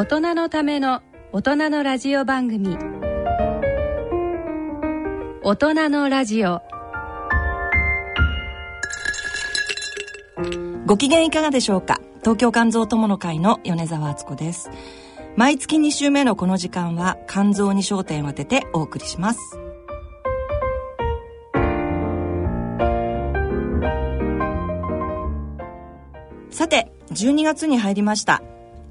大人のための大人のラジオ番組。大人のラジオ。ご機嫌いかがでしょうか？東京肝臓友の会の米沢敦子です。毎月2週目のこの時間は肝臓に焦点を当ててお送りします。さて12月に入りました、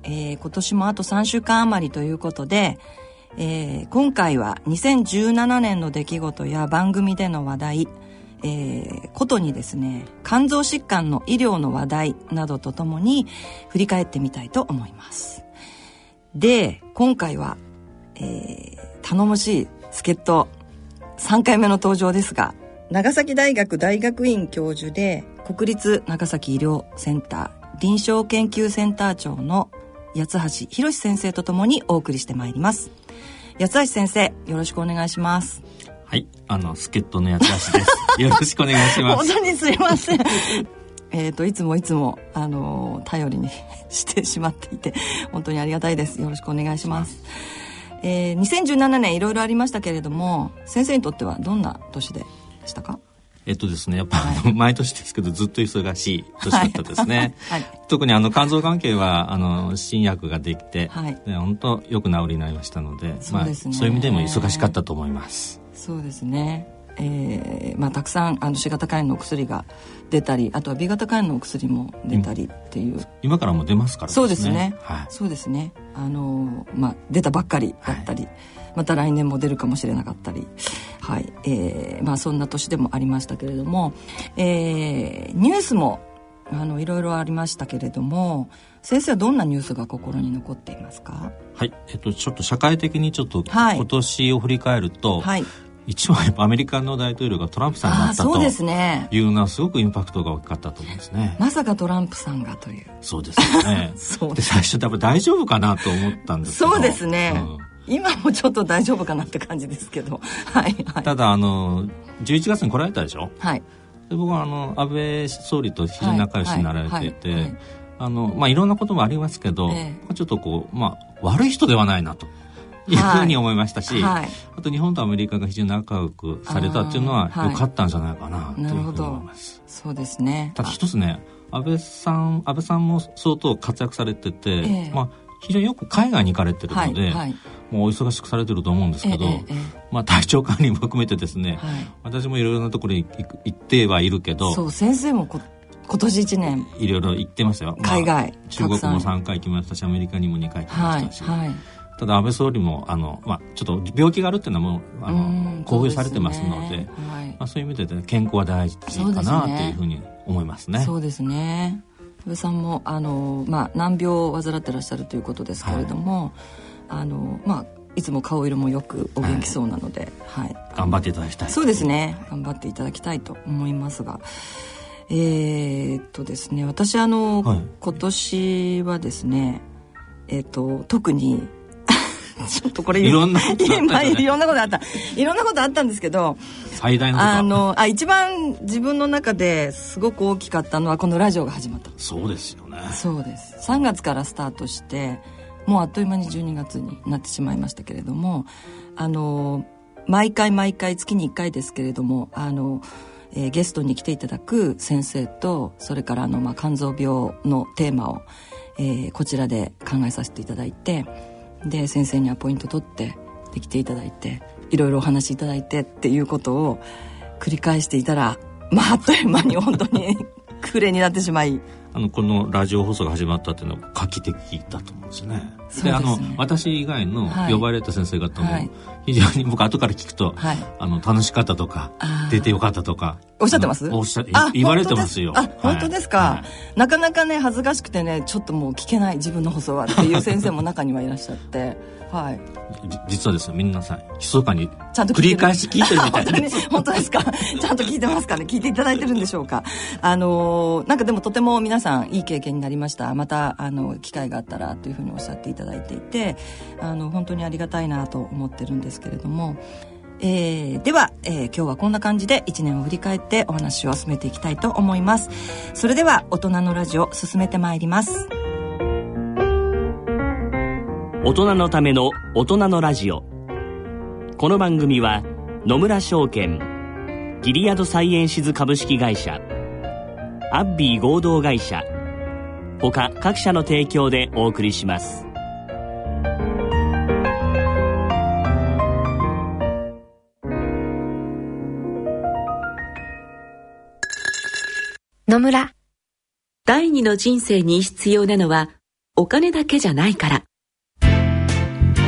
えー今年もあと3週間余りということで、えー今回は2017年の出来事や番組での話題えーことにですね肝臓疾患の医療の話題などとともに振り返ってみたいと思います。で今回は、えー頼もしい助っ人3回目の登場ですが長崎大学大学院教授で国立長崎医療センター臨床研究センター長の八橋博先生とともにお送りしてまいります。八橋先生よろしくお願いします。はい、あの、助っ人の八橋です。よろしくお願いします。本当にすいません。えっといつもいつもあの頼りに してしまっていて本当にありがたいです。よろしくお願いします。えー、2017年いろいろありましたけれども先生にとってはどんな年でしたか？えっとですね、やっぱ、あの毎年ですけど、ずっと忙しい年だったですね。はい。特にあの、肝臓関係は、あの、新薬ができて、はい。ね本当よく治りになりましたので、そうねまあ、そういう意味でも忙しかったと思います。そうですね。えーまあ、たくさんあの C 型肝炎のお薬が出たりあとは B 型肝炎のお薬も出たりっていう、今からもう出ますからそうですね、はい。そうですね。あのまあ出たばっかりだったり、また来年も出るかもしれなかったり。はい。えーまあそんな年でもありましたけれども、えーニュースもあのいろいろありましたけれども。先生はどんなニュースが心に残っていますか？はい。えっと、ちょっと社会的にちょっと、はい。今年を振り返ると、はい。一番やっぱアメリカの大統領がトランプさんになったとそうですね。いうのはすごくインパクトが大きかったと思うんですね。まさかトランプさんがという。そうですよね。そう。で、最初多分大丈夫かなと思ったんですけど。そうですね、うん今もちょっと大丈夫かなって感じですけど。はいはい。ただ、あの、11月に来られたでしょ？はい。で僕はあの、安倍総理と非常に仲良しになられていて、はいはいはい。あの、まあ、いろんなこともありますけど、えちょっとこう、まあ、悪い人ではないなと。い。うふうに思いましたし、はい。あと日本とアメリカが非常に仲良くされたっていうのは良かったんじゃないかなというふうに思います。そうですね。ただ一つね、安倍さん、安倍さんも相当活躍されてて、ええ。まあ、非常によく海外に行かれてるので、はいはいもうお忙しくされてると思うんですけど、まあ体調管理も含めてですね、はい。私もいろいろなところに行ってはいるけど、そう先生もこ今年1年いろいろ行ってますよ。まあ海外中国もたくさん。3回行きましたし、アメリカにも2回行きまはいしたし、はいただ安倍総理も、あの、まあちょっと病気があるっていうのはもう、あうんの、公表されてますので、そうすね。はい。まあそういう意味で、ね、健康は大事かなとね。いうふうに思いますね。そうですね。安倍さんもあの、まあ、難病を患ってらっしゃるということですけれども、あのまあいつも顔色もよくお元気そうなので、はい。頑張っていただきたい。そうですね。頑張っていただきたいと思いますが。えーっとですね私あの、はい。今年はですねえーっと特に ちょっとこれいろんなことあったじゃない。ろんなことあった。いろんなことあったんですけど最大のことは。あのあ一番自分の中ですごく大きかったのはこのラジオが始まった。そうですよね。そうです。3月からスタートしてもうあっという間に12月になってしまいましたけれどもあの毎回毎回月に1回ですけれどもあの、えーゲストに来ていただく先生とそれからあの、まあ、肝臓病のテーマを、えーこちらで考えさせていただいてで先生にはポイント取ってできていただいていろいろお話しいただいてっていうことを繰り返していたらまああっという間に本当に暮れになってしまい。あの、このラジオ放送が始まったっていうのは画期的だと思うんですね。ですね。あの、私以外のはい。呼ばれた先生方もはい、非常に僕後から聞くと、はい。あの、楽しかったとか出てよかったとか。おっしゃってます？おっしゃあ言われてますよ。あ本当ですか、はい。なかなかね恥ずかしくてねちょっともう聞けない自分の放送はっていう先生も中にはいらっしゃってはい。じ実はですね、皆さん、密かにちゃんと繰り返し聞いてるみたい本当にで。本当ですか？ちゃんと聞いてますかね？聞いていただいてるんでしょうか？あのーなんかでもとても皆さんいい経験になりました。またあの機会があったらというふうにおっしゃっていただいていてあの本当にありがたいなと思ってるんですけれども。えーでは、えー今日はこんな感じで1年を振り返ってお話を進めていきたいと思います。それでは大人のラジオ進めてまいります大人のための大人のラジオ。この番組は野村証券ギリアドサイエンシズ株式会社アッビー合同会社他各社の提供でお送りします。野村。第二の人生に必要なのはお金だけじゃないから。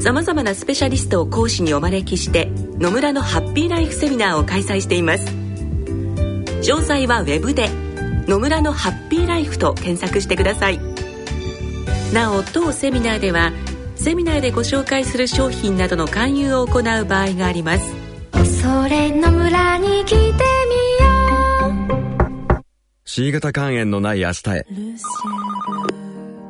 さまざまなスペシャリストを講師にお招きして野村のハッピーライフセミナーを開催しています。詳細はウェブで「野村のハッピーライフ」と検索してください。なお当セミナーではセミナーでご紹介する商品などの勧誘を行う場合があります。それの村に来てみよう。C 型肝炎のない明日へ。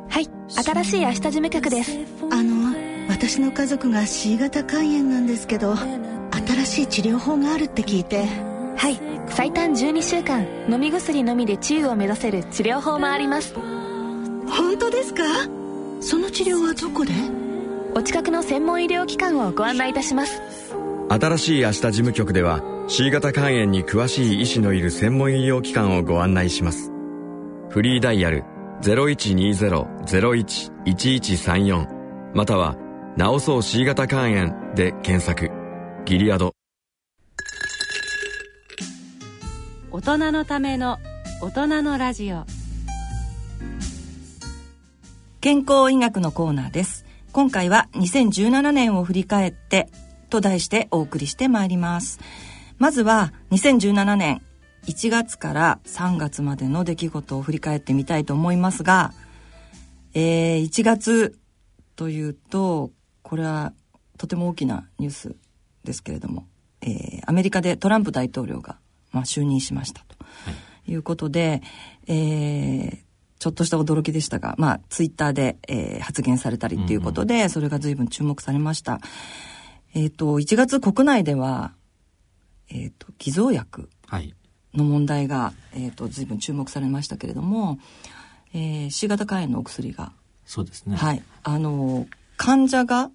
はい新しい明日事務局です。あの私の家族が C 型肝炎なんですけど新しい治療法があるって聞いて。はい。最短12週間飲み薬のみで治癒を目指せる治療法もあります。本当ですか？その治療はどこで？お近くの専門医療機関をご案内いたします。新しい明日事務局では C 型肝炎に詳しい医師のいる専門医療機関をご案内します。フリーダイヤル0120-01-1134または治そう C 型肝炎で検索。ギリアド。大人のための大人のラジオ。健康医学のコーナーです。今回は2017年を振り返ってと題してお送りしてまいります。まずは2017年1月から3月までの出来事を振り返ってみたいと思いますが、えー、1月というとこれはとても大きなニュースですけれども、えー、アメリカでトランプ大統領が、まあ、就任しましたということで、えー、ちょっとした驚きでしたが、まあ、ツイッターで、えー、発言されたりっていうことで、うんうん、それが随分注目されました。えっ、ー、と、1月国内では、えっ、ー、と、偽造薬の問題が、はい、えっ、と、随分注目されましたけれども、えー、C 型肝炎のお薬が、そうですね。はい。あの、患者が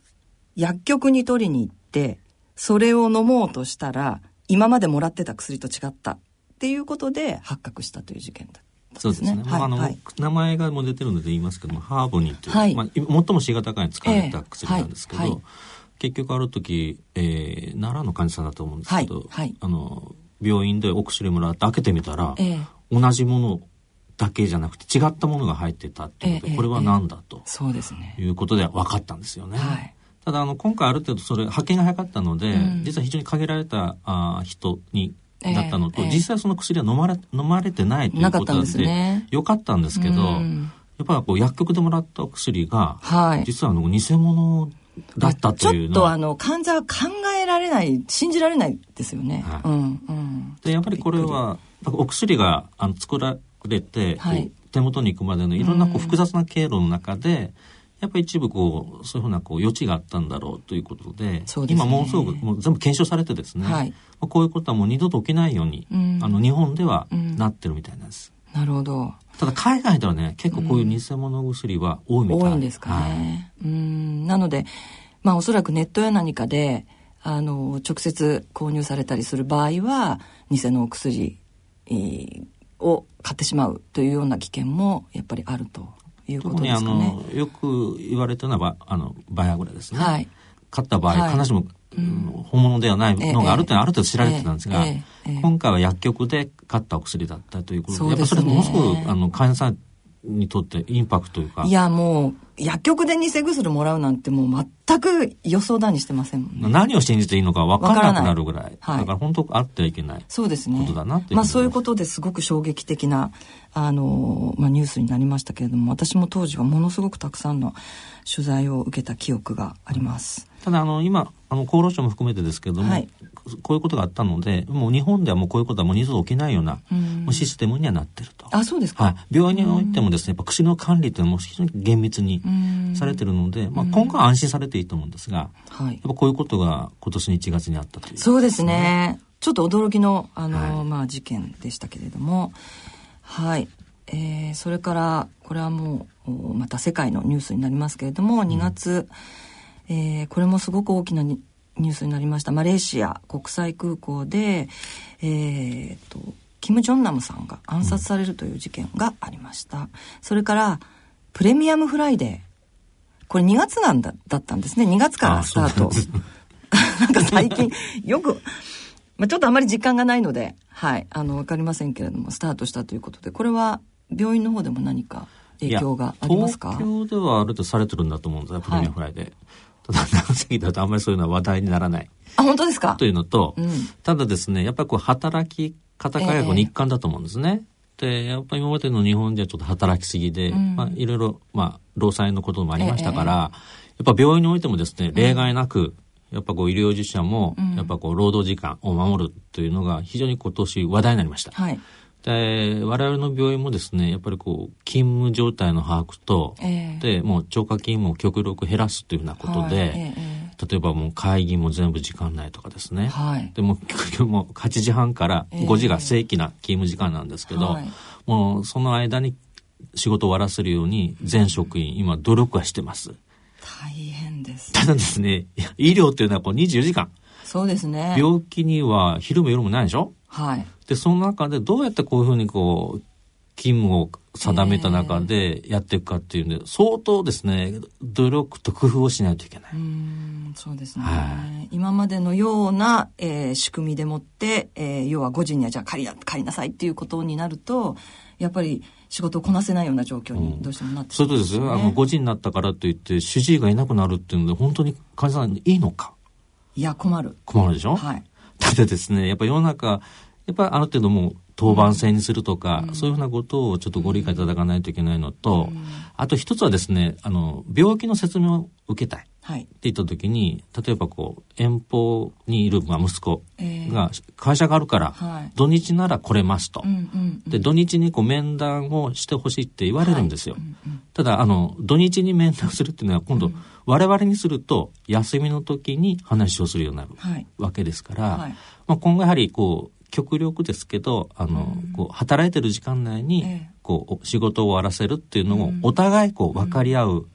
薬局に取りに行って、それを飲もうとしたら、今までもらってた薬と違ったっていうことで発覚したという事件だそうですね。はい、あの、はい、名前がもう出てるので言いますけども、ハーボニーという、はい、まあ、最も C 型肝炎に使われた薬なんですけど、えーはい、結局ある時、えー、奈良の患者さんだと思うんですけど、あの、病院でお薬もらって開けてみたら、えー、同じものだけじゃなくて違ったものが入ってたっていうことで、えー、これは何だと、そうですね。いうことで分かったんですよね。はい。ただあの今回ある程度それ発見が早かったので、うん、実は非常に限られたあ人にだったのと、えー、実際その薬は飲まれ飲まれてないということなんでね、よかったんですけど、うん、やっぱりこう薬局でもらったお薬が、はい、実はあの偽物だったというのちょっとあの患者は考えられない信じられないですよね。はい、うんうん、でやっぱりこれはお薬があの作られて、はい、手元に行くまでのいろんなこう複雑な経路の中で、やっぱり一部こうそういうふうなこう余地があったんだろうということで、ね、今ものすごくもう全部検証されてですね、はい、こういうことはもう二度と起きないように、うん、あの日本ではなってるみたいなんです。なるほど。ただ海外ではね結構こういう偽物薬は多いみたい、多いんですかね。はい、うん。なのでまあおそらくネットや何かであの直接購入されたりする場合は偽のお薬、えー、を買ってしまうというような危険もやっぱりあるということですかね。あのよく言われてるのはあのバイアグラですね。はい、買った場合、はい、必ずしも、うん、本物ではないのがあるというのはある程度知られてたんですが、えーえー、今回は薬局で買ったお薬だったということで、でね、やっぱそれものすごくあの患者さんにとってインパクトというか。いやもう薬局で偽薬もらうなんてもう全く予想だにしてませんもんね。何を信じていいのか分からなくなるぐらい。はい、だから本当あってはいけないそうですね。ことだなってまあそういうことですごく衝撃的なあの、まあ、ニュースになりましたけれども私も当時はものすごくたくさんの取材を受けた記憶があります。ただあの今あの厚労省も含めてですけども、はい、こういうことがあったのでもう日本ではもうこういうことはもう二度と起きないようなうシステムにはなってると。あそうですか、はい、病院においてもですねやっぱ薬の管理というのも非常に厳密にされてるので、まあ、今後は安心されていいと思うんですが、はい、やっぱこういうことが今年の1月にあったという、ね、そうですね。ちょっと驚きのあの、はい、まあ、事件でしたけれども。はい、えー、それからこれはもうまた世界のニュースになりますけれども2月、うん、えー、これもすごく大きなニュースになりました。マレーシア国際空港で、えーと、キム・ジョンナムさんが暗殺されるという事件がありました、うん、それからプレミアムフライデー。これ2月なんだだったんですね。2月からスタート。なんか最近よくまあ、ちょっとあまり実感がないので、はい、あの、わかりませんけれども、スタートしたということで、これは病院の方でも何か影響がありますか？東京ではあるとされてるんだと思うんですよ、プレミアフライで。はい、ただ、長崎だとあんまりそういうのは話題にならない。あ、本当ですか？というのと、うん、ただですね、やっぱりこう、働き方改革の一環だと思うんですね。えー、で、やっぱり今までの日本ではちょっと働きすぎで、うん、まあ、いろいろ、まあ、労災のこともありましたから、えー、やっぱ病院においてもですね、例外なく、やっぱこう医療従事者も、やっぱこう労働時間を守るというのが非常に今年話題になりました。はい。で、我々の病院もですね、やっぱりこう、勤務状態の把握と、えー、で、もう超過勤務を極力減らすというふうなことで、はいえー、例えばもう会議も全部時間内とかですね。はい。でも、もう8時半から5時が正規な勤務時間なんですけど、はい、もうその間に仕事を終わらせるように全職員、今努力はしてます。大変です。ただですね、医療っていうのはこう24時間。そうですね。病気には昼も夜もないでしょ？はい。で、その中でどうやってこういうふうにこう、勤務を定めた中でやっていくかっていうんで、相当ですね、努力と工夫をしないといけない。うんそうですね、はい、今までのような、えー、仕組みでもって、えー、要は5時にはじゃあ借りな借りなさいっていうことになると、やっぱり仕事をこなせないような状況にどうしてもなってしまう、ねうん、そうですよ。あの、5時になったからといって、主治医がいなくなるっていうので、本当に患者さんいいのかいや、困る。困るでしょ？はい。ただですね、やっぱ世の中、やっぱある程度もう当番制にするとか、うん、そういうふうなことをちょっとご理解いただかないといけないのと、うん、あと一つはですね、あの、病気の説明を受けたい。はい、って言った時に、例えばこう、遠方にいる、まあ、息子が、会社があるから、土日なら来れますと。で、土日にこう面談をしてほしいって言われるんですよ。はい。うんうん、ただ、あの、土日に面談するっていうのは、今度、我々にすると、休みの時に話をするようになるわけですから、はい、まあ、今後やはり、こう、極力ですけどあの、うん、こう働いてる時間内に、こう仕事を終わらせるっていうのをお互いこう分かり合う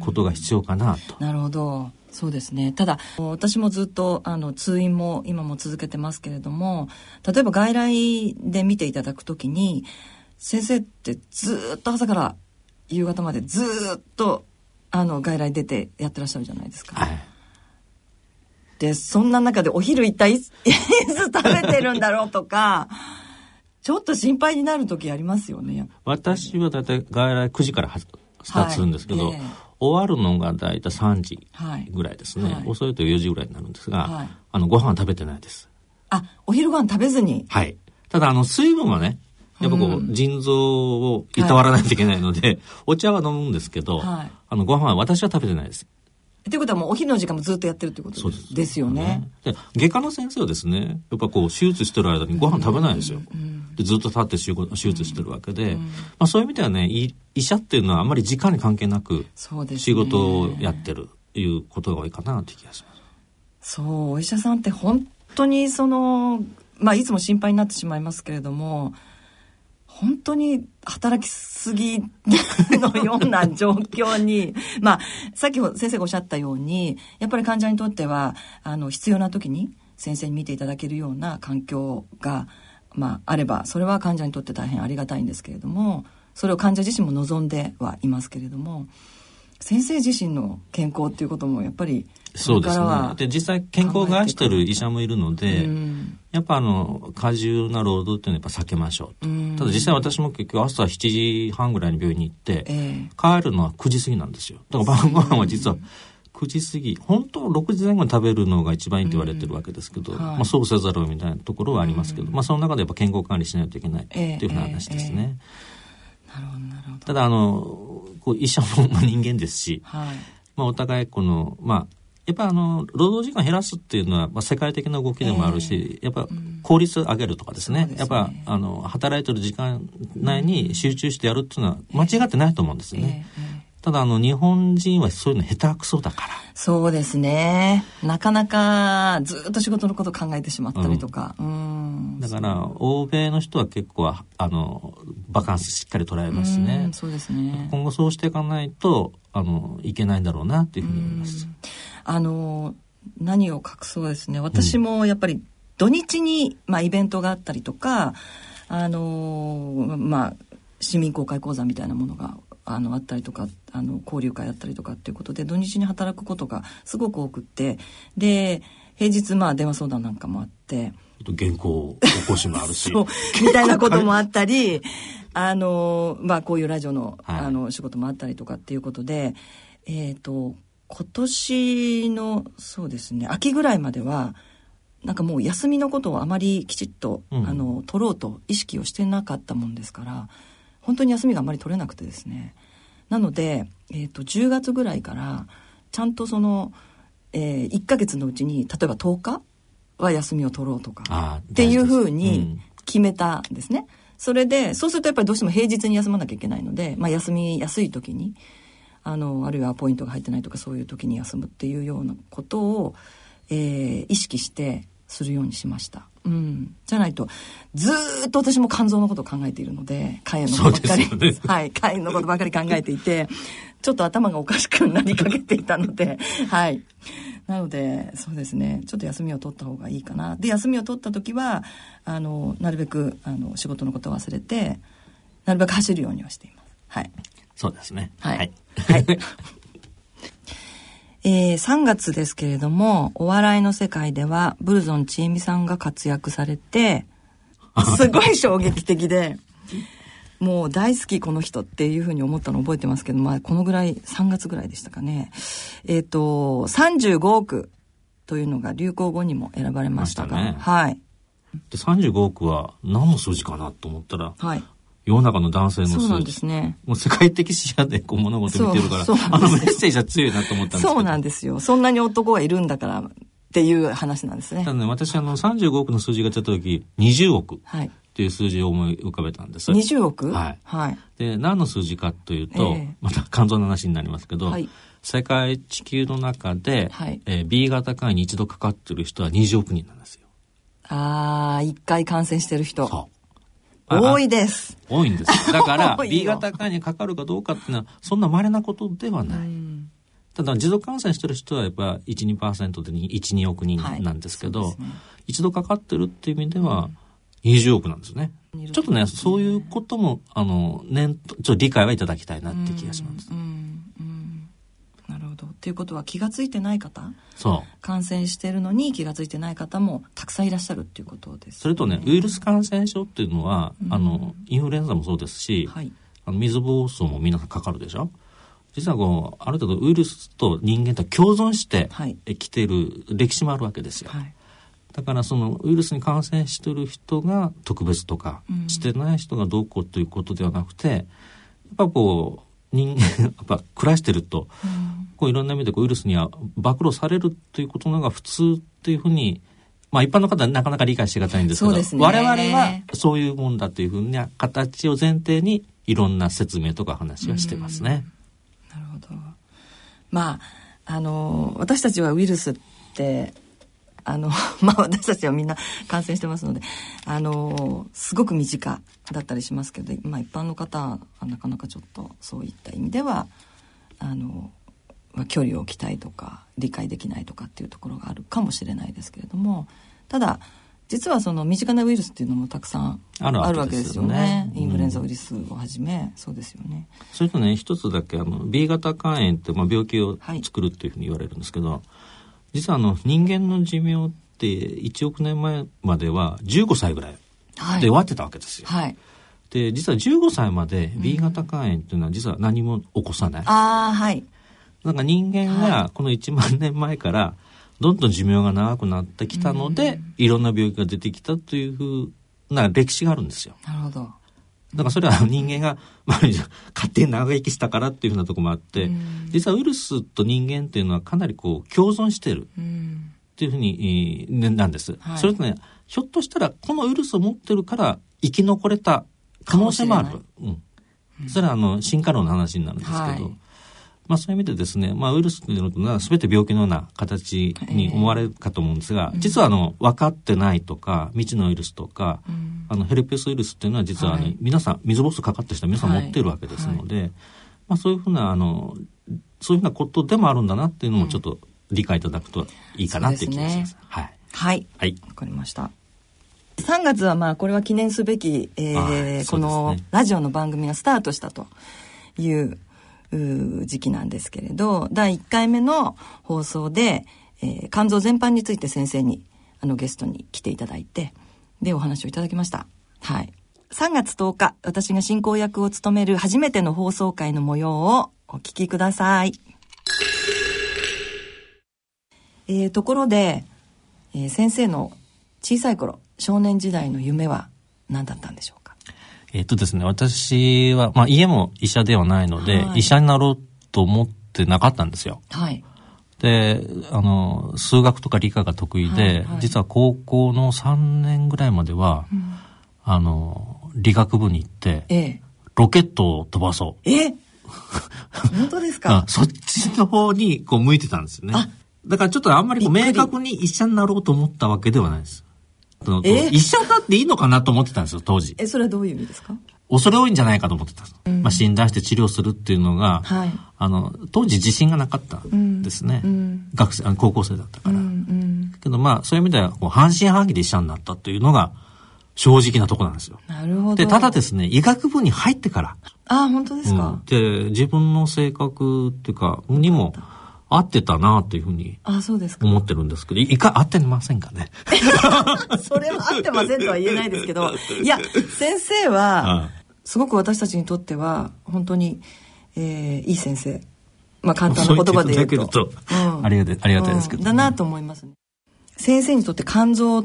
ことが必要かなと。なるほど。そうですね。ただ私もずっとあの通院も今も続けてますけれども例えば外来で見ていただくときに先生ってずっと朝から夕方までずっとあの外来出てやってらっしゃるじゃないですか。はい。で、そんな中でお昼一体いつ食べてるんだろうとか、ちょっと心配になる時ありますよね。私はだいたい外来9時からスタートするんですけど、はいえー、終わるのがだいたい3時ぐらいですね、はい、遅いと4時ぐらいになるんですが、はい、あの、ご飯食べてないです。あ、お昼ご飯食べずにはい。ただ、あの、水分はね、やっぱこう、腎臓をいたわらないといけないので、はい、お茶は飲むんですけど、はい、あの、ご飯は私は食べてないです。っていうことはもうお昼の時間もずっとやってるってことですよね。で外科の先生はですね、やっぱこう手術してる間にご飯食べないんですよ。でずっと立って手術してるわけで、まあそういう意味ではね、医者っていうのはあんまり時間に関係なく仕事をやってるということが多いかなという気がします。そう、お医者さんって本当にその、まあいつも心配になってしまいますけれども、本当に働きすぎのような状況に、まあ、さっき先生がおっしゃったように、やっぱり患者にとっては、あの、必要な時に先生に見ていただけるような環境が、まあ、あれば、それは患者にとって大変ありがたいんですけれども、それを患者自身も望んではいますけれども、先生自身の健康っていうこともやっぱりそうですね。で、実際健康を害してる医者もいるので、うん、やっぱあの、過重な労働っていうのはやっぱ避けましょうと。うん、ただ実際私も結局朝7時半ぐらいに病院に行って、えー、帰るのは9時過ぎなんですよ。だから晩ご飯は実は、9時過ぎ本当6時前後に食べるのが一番いいと言われてるわけですけど、うん。はい、まあ、そうせざるをみたいなところはありますけど、うん、まあ、その中でやっぱ健康管理しないといけないっていうふうな話ですね。えーえー、なるほどなるほど。ただあのこう医者も人間ですし、はい、まあ、お互いこの、まあ、やっぱあの労働時間減らすっていうのは、まあ、世界的な動きでもあるし、えー、やっぱ効率上げるとかですねうん、やっぱあの働いてる時間内に集中してやるっていうのは間違ってないと思うんですよね。えーえーただあの日本人はそういうの下手くそだから。そうですね。なかなかずっと仕事のこと考えてしまったりとか。うん、だから欧米の人は結構あのバカンスしっかり捉えますしね。そうですね。今後そうしていかないとあのいけないんだろうなっていうふうに思います。あの何を隠そうですね。私もやっぱり土日に、まあ、イベントがあったりとか、あのまあ市民公開講座みたいなものがあのあったりとかあの交流会あったりとかっていうことで土日に働くことがすごく多くってで平日まあ電話相談なんかもあって。原稿起こしもあるし。みたいなこともあったり あのまあこういうラジオの,、あの仕事もあったりとかっていうことでえっ、ー、と今年のそうですね秋ぐらいまではなんかもう休みのことをあまりきちっと、うん、あの取ろうと意識をしてなかったもんですから本当に休みがあんまり取れなくてですね。なので、えーと、10月ぐらいからちゃんとその、えー、1ヶ月のうちに例えば10日は休みを取ろうとかっていうふうに決めたんですね。うん、それでそうするとやっぱりどうしても平日に休まなきゃいけないので、まあ、休みやすい時にあのあるいはポイントが入ってないとかそういう時に休むっていうようなことを、えー、意識してするようにしました。うん、じゃないとずっと私も肝臓のことを考えているので肝炎のことばっかり、ね、はい。肝炎のことばっかり考えていてちょっと頭がおかしくなりかけていたので はい。なのでそうですね。ちょっと休みを取った方がいいかな。で休みを取った時はあのなるべくあの仕事のことを忘れてなるべく走るようにはしています。はい。そうですね。はい、はい、はい えー、3月ですけれども、お笑いの世界では、ブルゾンちえみさんが活躍されて、すごい衝撃的で、もう大好きこの人っていうふうに思ったの覚えてますけど、まあこのぐらい、3月ぐらいでしたかね。えっ、ー、と、35億というのが流行語にも選ばれましたが、ね、はい。で35億は何の数字かなと思ったら、はい、世の中の男性の数そうなんですね。もう世界的視野でこう物事見てるから、あのメッセージは強いなと思ったんですけど。そうなんですよ。そんなに男がいるんだからっていう話なんですね。ただね、私あの35億の数字が出た時、20億。はい。っていう数字を思い浮かべたんです。20億？はい。はい。で、何の数字かというと、えー、また肝臓の話になりますけど、はい、世界地球の中で、はいえー、B 型肝炎に一度かかってる人は20億人なんですよ。ああ、一回感染してる人。そう。多いです。多いんです。だから、B 型肝にかかるかどうかっていうのは、そんな稀なことではない。ただ、持続感染してる人はやっぱ1、2%で1、2億人なんですけど、はいね、一度かかってるっていう意味では、20億なんですね。ちょっとね、そういうことも、あの、ね、ちょっと理解はいただきたいなって気がします。うんど。っていうことは気が付いてない方そう。感染してるのに気が付いてない方もたくさんいらっしゃるっていうことです、ね、それとねウイルス感染症っていうのは、うん、あのインフルエンザもそうですし、はい、あの水疱瘡も皆さんかかるでしょ？実はこうある程度ウイルスと人間と共存してきている歴史もあるわけですよ。はい。だからそのウイルスに感染してる人が特別とか、してない人がどうこうということではなくてやっぱこう人間やっぱ暮らしてると、こういろんな意味でこうウイルスには暴露されるということのが普通っていうふうにまあ一般の方はなかなか理解しがたいんですけど、ね、我々はそういうもんだというふうな形を前提にいろんな説明とか話はしてますね。なるほど。まあ、あの、私たちはウイルスって、あの、まあ私たちはみんな感染してますので、あの、すごく身近だったりしますけど、まあ一般の方はなかなかちょっとそういった意味では、あの、まあ、距離を置きたいとか理解できないとかっていうところがあるかもしれないですけれどもただ実はその身近なウイルスっていうのもたくさんあるわけですよね。インフルエンザウイルスをはじめ、そうですよね。それとね、一つだけ、あの、B 型肝炎って、まあ、病気を作るっていうふうに言われるんですけど、はい、実はあの人間の寿命って1億年前までは15歳ぐらいで終わってたわけですよ。はい、で実は15歳まで B 型肝炎っていうのは実は何も起こさない。うん、ああはい。なんか人間がこの1万年前からどんどん寿命が長くなってきたので、うん、いろんな病気が出てきたというふうな歴史があるんですよ。なるほど。だからそれは人間が、まあ、勝手に長生きしたからっていうふうなところもあって、うん、実はウイルスと人間っていうのはかなりこう共存してるっていうふうに、ね、なんです。はい、それとね、ひょっとしたらこのウイルスを持ってるから生き残れた可能性もある。うん。それはあの進化論の話になるんですけど、はい、まあそういう意味でですね、まあウイルスというのは全て病気のような形に思われるかと思うんですが、えー、実はあの分かってないとか、未知のウイルスとか、うん、あのヘルペスウイルスっていうのは実は、ね、はい、皆さん、水ぼうそうかかった人は皆さん持ってるわけですので、はい、まあそういうふうな、あの、そういうふうなことでもあるんだなっていうのもちょっと理解いただくといいかなっていう気がします。すね、はい。はい。はい。わかりました。3月はまあこれは記念すべき、えー、ね、このラジオの番組がスタートしたという時期なんですけれど、第1回目の放送で、えー、肝臓全般について先生に、あのゲストに来ていただいて、でお話をいただきました。はい。3月10日、私が進行役を務める初めての放送会の模様をお聞きください。えー、ところで、えー、先生の小さい頃、少年時代の夢は何だったんでしょう？えっとですね、私は、まあ家も医者ではないので、はい、医者になろうと思ってなかったんですよ。はい。で、あの、数学とか理科が得意で、はいはい、実は高校の3年ぐらいまでは、うん、あの、理学部に行って、ええ、ロケットを飛ばそう。え？本当ですか？そっちの方にこう向いてたんですよね。だからちょっとあんまり明確に医者になろうと思ったわけではないです。医者だっていいのかなと思ってたんですよ、当時。え、それはどういう意味ですか？恐れ多いんじゃないかと思ってた、うん、まあ、診断して治療するっていうのが、はい、あの当時自信がなかったんですね、うん、学生あの高校生だったから、うんうん、けどまあそういう意味ではこう半信半疑で医者になったというのが正直なとこなんですよ。なるほど。で、ただですね、医学部に入ってから。ああ、本当ですか、で、自分の性格っていうか、にも、合ってたなというふうに思ってるんですけど、いか合ってませんかね？それは合ってませんとは言えないですけど、いや、先生は、すごく私たちにとっては、本当に、えー、いい先生。まあ簡単な言葉で言うと。うとうん、ありがたい、ありがたいですけど、ねうん、だなと思いますね。先生にとって肝臓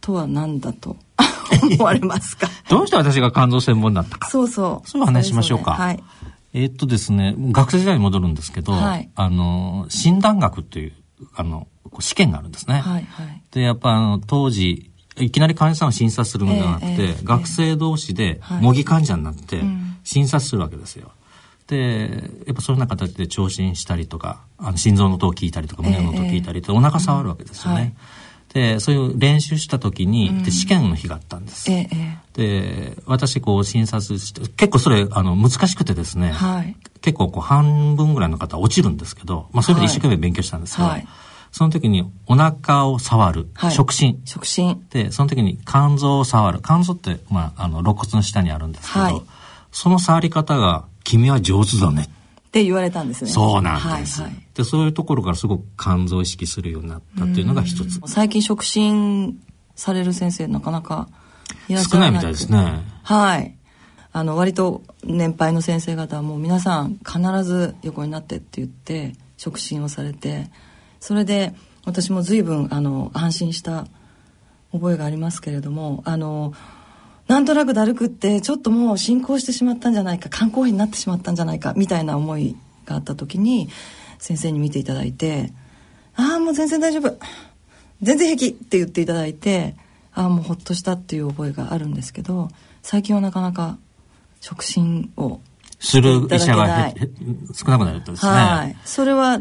とは何だと？思われますか？どうして私が肝臓専門になったか。そうそう。そういう話しましょうか。はい。えー、っとですね、学生時代に戻るんですけど、はい、あの、診断学という、あの、試験があるんですね。はいはい、で、やっぱあの、当時、いきなり患者さんを診察するのではなくて、えーえー、学生同士で模擬患者になって診察するわけですよ。で、やっぱそういうような形で聴診したりとか、あの心臓の音を聞いたりとか、胸の音を聞いたりと、お腹触るわけですよね。はい。で、そういう練習した時に、うん、で試験の日があったんです。ええ、で、私こう診察して、結構それ、あの、難しくてですね、はい、結構こう半分ぐらいの方落ちるんですけど、まあそれで一生懸命勉強したんですけど、はい、その時にお腹を触る、はい、触診。触診。で、その時に肝臓を触る。肝臓って、まあ、あの、肋骨の下にあるんですけど、はい、その触り方が、君は上手だね。って言われたんですね。そうなんです。はいはい、で、そういうところからすごく肝臓を意識するようになったっていうのが一つ。最近触診される先生なかなか。少ないみたいですね。はい。あの、割と年配の先生方はもう皆さん必ず横になってって言って触診をされて、それで私も随分あの安心した覚えがありますけれども、あの、なんとなくだるくってちょっともう進行してしまったんじゃないか肝硬変になってしまったんじゃないかみたいな思いがあった時に先生に見ていただいて「ああもう全然大丈夫全然平気」って言っていただいてああもうほっとしたっていう覚えがあるんですけど最近はなかなか触診をする医者が少なくなるとですね。はい。それは、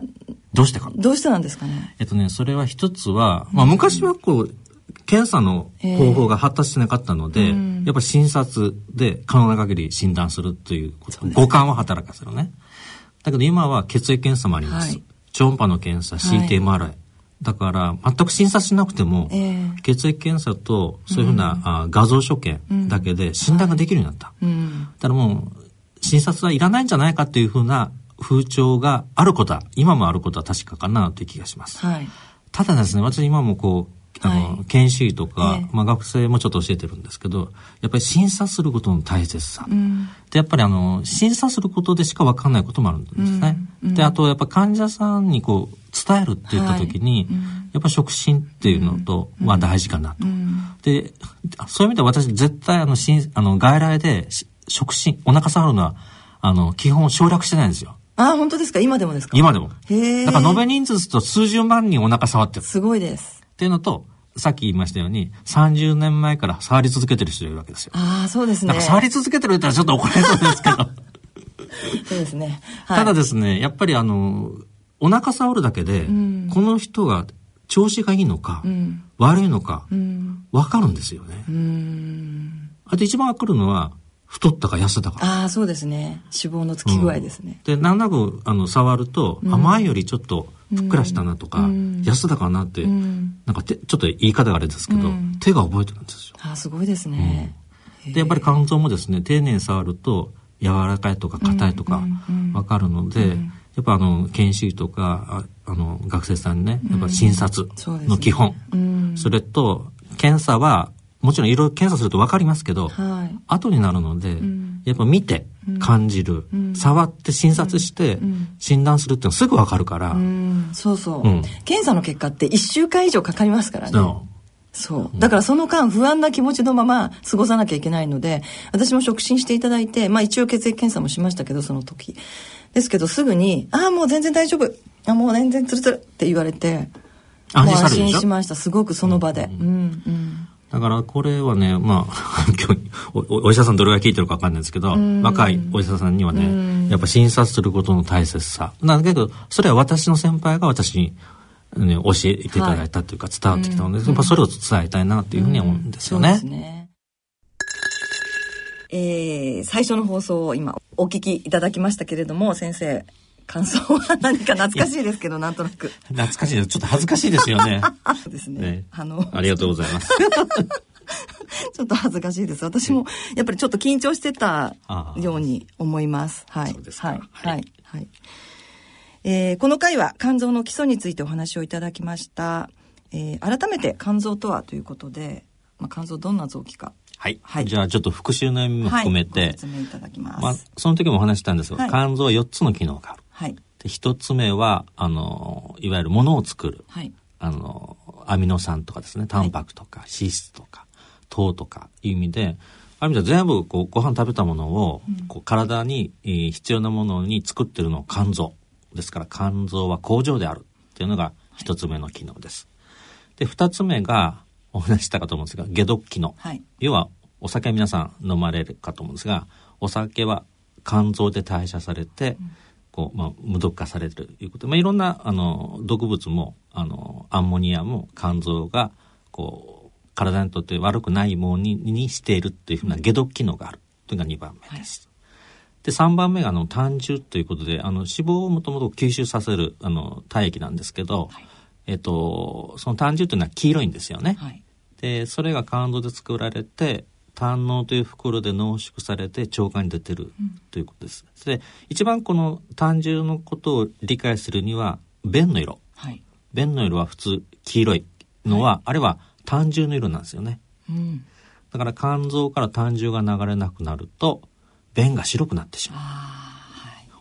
どうしてか？どうしてなんですかね？えっとね、それは一つは、まあ昔はこう、検査の方法が発達してなかったので、えー、やっぱり診察で可能な限り診断するということ、五感を働かせるね。だけど今は血液検査もあります。はい、超音波の検査、CTMRI。はい、だから、全く診察しなくても、えー、血液検査とそういうふうな、うん、あ画像所見だけで診断ができるようになった。うん、だからもう、診察はいらないんじゃないかっていうふうな風潮があることは、今もあることは確かかなという気がします。はい、ただですね、私今もこう、あの、はい、研修医とか、えー、まあ学生もちょっと教えてるんですけど、やっぱり審査することの大切さ。うん、で、やっぱりあの、審査することでしか分かんないこともあるんですね。うんうん、で、あとやっぱ患者さんにこう、伝えるって言った時に、はい、やっぱ触診っていうのと、は大事かなと。で、そういう意味では私絶対あの、あの外来で触診、お腹触るのは、あの、基本省略してないんですよ。あ、本当ですか？今でもですか？今でも。へだから延べ人数と数十万人お腹触ってる。すごいです。っていうのと、さっき言いましたように、30年前から触り続けてる人いるわけですよ。ああ、そうですね。だから触り続けてるって言ったらちょっと怒られそうですけど。そうですね。はい、ただですね、やっぱりあの、お腹触るだけで、うん、この人が調子がいいのか、うん、悪いのか、わ、かるんですよね。あと一番わかるのは、太ったか痩せたか。ああ、そうですね。脂肪のつき具合ですね。で、なんなく、あの、触ると、前よりちょっと、ふっくらしたなとか、痩せたかなって、なんかちょっと言い方があれですけど、手が覚えてるんですよ。あすごいですね。で、やっぱり肝臓もですね、丁寧に触ると、柔らかいとか硬いとかわかるので、やっぱあの研修医とかああの学生さんにねやっぱ診察の基本、それと検査はもちろんいろいろ検査すると分かりますけど、はい、後になるので、うん、やっぱ見て感じる、うん、触って診察して診断するっていうのはすぐ分かるから、そうそう、検査の結果って1週間以上かかりますからね。そう。だからその間不安な気持ちのまま過ごさなきゃいけないので、私も触診していただいて、まあ一応血液検査もしましたけど、その時。ですけどすぐに、ああ、もう全然大丈夫。あもう全然ツルツルって言われて、安心安心しました。すごくその場で。うん、うん、だからこれはね、まあ、今日お、お医者さんどれぐらい聞いてるかわかんないですけど、若いお医者さんにはね、やっぱ診察することの大切さ。なんだけど、それは私の先輩が私に、ね、教えていただいたというか伝わってきたので、はい、やっぱそれを伝えたいなっていうふうに思うんですよね。そうですね。えー、最初の放送を今お聞きいただきましたけれども、先生、感想は何か懐かしいですけど、なんとなく。懐かしいです。ちょっと恥ずかしいですよね。そ うですね。ねあの、ありがとうございます。ちょっと恥ずかしいです。私も、やっぱりちょっと緊張してたように思います。はい。そうですか。はい。はい。はい。えー、この回は肝臓の基礎についてお話をいただきました。えー、改めて肝臓とはということで、まあ、肝臓どんな臓器かはい。はい、じゃあちょっと復習の意味も含めて、はい、説明いただきます。まあ、その時もお話したんですが、はい、肝臓は4つの機能がある。はい。で、1つ目は、あの、いわゆるものを作る。はい。あの、アミノ酸とかですね、タンパクとか、脂質とか、糖とかいう意味で、ある意味では全部こうご飯食べたものを、こう体に、えー、必要なものに作ってるのを肝臓。ですから肝臓は工場であるっていうのが一つ目の機能です。で、二つ目が、お話したかと思うんですが解毒機能、はい、要はお酒は皆さん飲まれるかと思うんですがお酒は肝臓で代謝されて、うん、こうまあ、無毒化されるということ。で、まあ、いろんなあの毒物もあのアンモニアも肝臓がこう体にとって悪くないものににしているっていうふうな解毒機能がある。というのが2番目です。はい。で、3番目があの単純ということで、あの脂肪をもともと吸収させるあの体液なんですけど、はい、えっと、その単純というのは黄色いんですよね。はい、で、それが肝臓で作られて、胆のという袋で濃縮されて腸管に出てるということです。で、一番この単純のことを理解するには、便の色。はい、便の色は普通黄色いのは、はい、あれは単純の色なんですよね。うん、だから肝臓から胆汁が流れなくなると、便が白くなってしまう。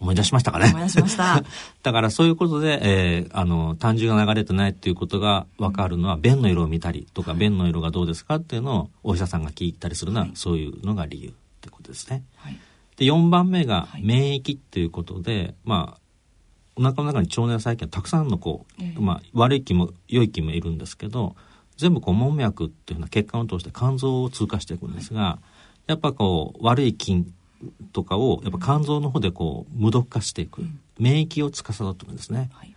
思い出しましたかね。思い出しました。だからそういうことで、えー、あの、単純が流れてないっていうことが分かるのは、便の色を見たりとか、便の色がどうですかっていうのをお医者さんが聞いたりするのは、そういうのが理由ってことですね。はい、で、4番目が免疫っていうことで、まあ、お腹の中に腸内細菌たくさんのこう、えー、まあ、悪い菌も良い菌もいるんですけど、全部こう門脈っていうような血管を通して肝臓を通過していくんですが、はい、やっぱこう悪い菌とかをやっぱ肝臓の方でこう無毒化していく、免疫を司ってるんですね、はい、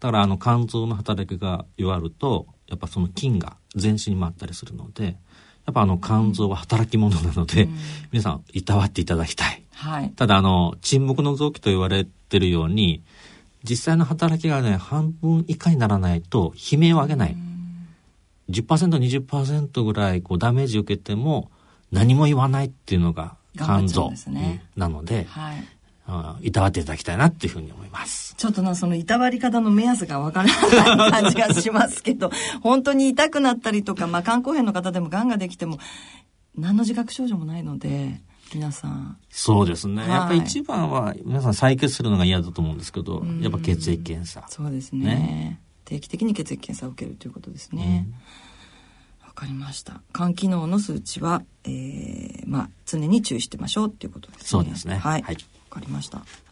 だからあの肝臓の働きが弱るとやっぱその菌が全身に回ったりするのでやっぱあの肝臓は働き者なので、うん、皆さんいたわっていただきたい、はい、ただあの沈黙の臓器と言われてるように実際の働きがね半分以下にならないと悲鳴を上げない、うん、10%20% ぐらいこうダメージを受けても何も言わないっていうのが肝臓なので、はい、いたわっていただきたいなっていうふうに思います。ちょっとな、そのいたわり方の目安がわからない感じがしますけど、本当に痛くなったりとか、まあ、肝硬変の方でも癌ができても、何の自覚症状もないので、皆さん。そうですね。はい、やっぱり一番は、皆さん採血するのが嫌だと思うんですけど、やっぱ血液検査。そうですね、ね、定期的に血液検査を受けるということですね。わ、うん、かりました。肝機能の数値は、えー、まあ、常に注意してましょうっていうことですね。そうですね。はい。わ、はい、かりました。